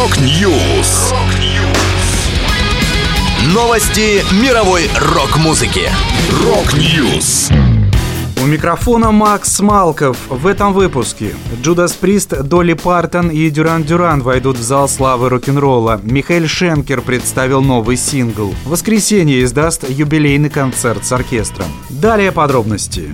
Rock News. Новости мировой рок-музыки. Rock News. У микрофона Макс Малков. В этом выпуске Judas Priest, Долли Партон и Duran Duran войдут в зал славы рок-н-ролла. Михаил Шенкер представил новый сингл. «Воскресение» даст юбилейный концерт с оркестром. Далее подробности.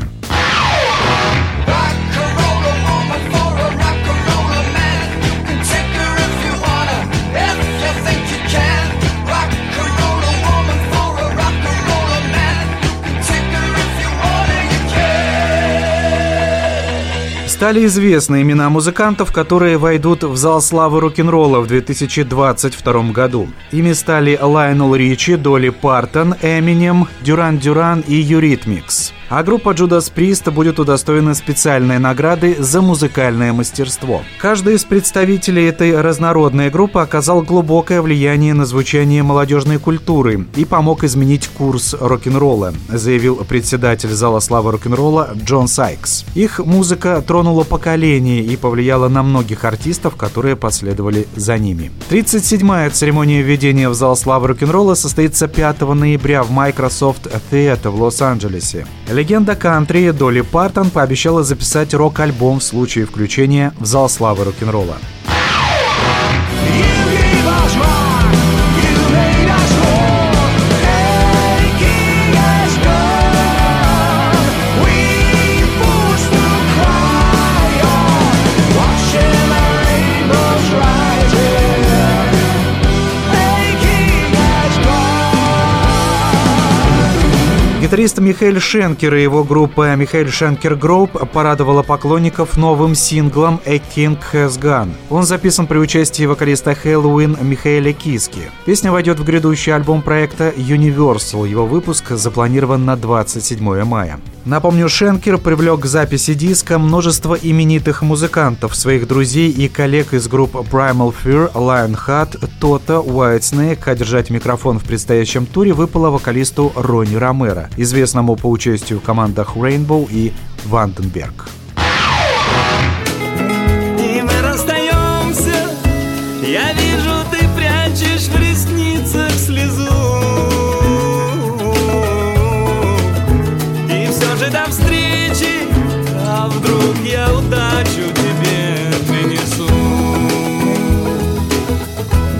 Стали известны имена музыкантов, которые войдут в зал славы рок-н-ролла в 2022 году. Ими стали Лайонел Ричи, Долли Партон, Эминем, Duran Duran и Eurythmics. А группа Judas Priest будет удостоена специальной награды за музыкальное мастерство. Каждый из представителей этой разнородной группы оказал глубокое влияние на звучание молодежной культуры и помог изменить курс рок-н-ролла, заявил председатель зала славы рок-н-ролла Джон Сайкс. Их музыка тронула поколение и повлияла на многих артистов, которые последовали за ними. 37-я церемония введения в зал славы рок-н-ролла состоится 5 ноября в Microsoft Theater в Лос-Анджелесе. Легенда кантри Долли Партон пообещала записать рок-альбом в случае включения в зал славы рок-н-ролла. Гитарист Михаил Шенкер и его группа Michael Schenker Group порадовала поклонников новым синглом «A King Has Gone». Он записан при участии вокалиста Хэллоуин Михаэля Киски. Песня войдет в грядущий альбом проекта Universal. Его выпуск запланирован на 27 мая. Напомню, Шенкер привлек к записи диска множество именитых музыкантов, своих друзей и коллег из групп Primal Fear, Lionheart, Toto, Whitesnake, а микрофон в предстоящем туре выпало вокалисту Ронни Ромеро, известному по участию в командах Rainbow и Ванденберг.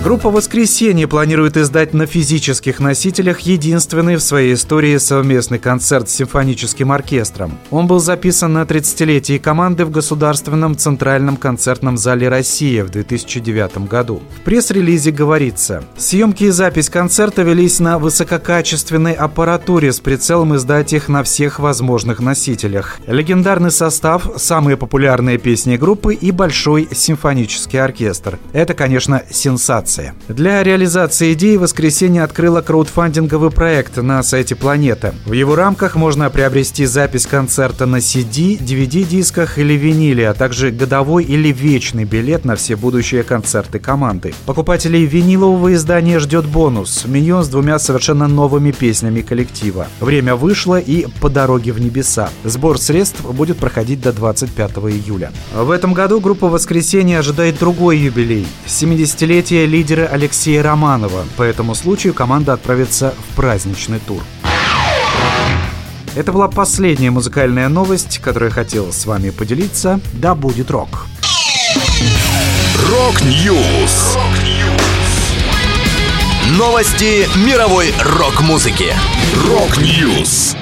Группа «Воскресенье» планирует издать на физических носителях единственный в своей истории совместный концерт с симфоническим оркестром. Он был записан на 30-летие команды в Государственном центральном концертном зале «Россия» в 2009 году. В пресс-релизе говорится, съемки и запись концерта велись на высококачественной аппаратуре с прицелом издать их на всех возможных носителях. Легендарный состав, самые популярные песни группы и большой симфонический оркестр. Это, конечно, сенсация. Для реализации идеи «Воскресенье» открыло краудфандинговый проект на сайте «Планета». В его рамках можно приобрести запись концерта на CD, DVD-дисках или виниле, а также годовой или вечный билет на все будущие концерты команды. Покупателей винилового издания ждет бонус – миньон с двумя совершенно новыми песнями коллектива. Время вышло и «По дороге в небеса». Сбор средств будет проходить до 25 июля. В этом году группа «Воскресенье» ожидает другой юбилей – 70-летие лидера Алексея Романова. По этому случаю команда отправится в праздничный тур. Это была последняя музыкальная новость, которую я хотел с вами поделиться. Да будет рок! Rock News. Новости мировой рок-музыки. Rock News.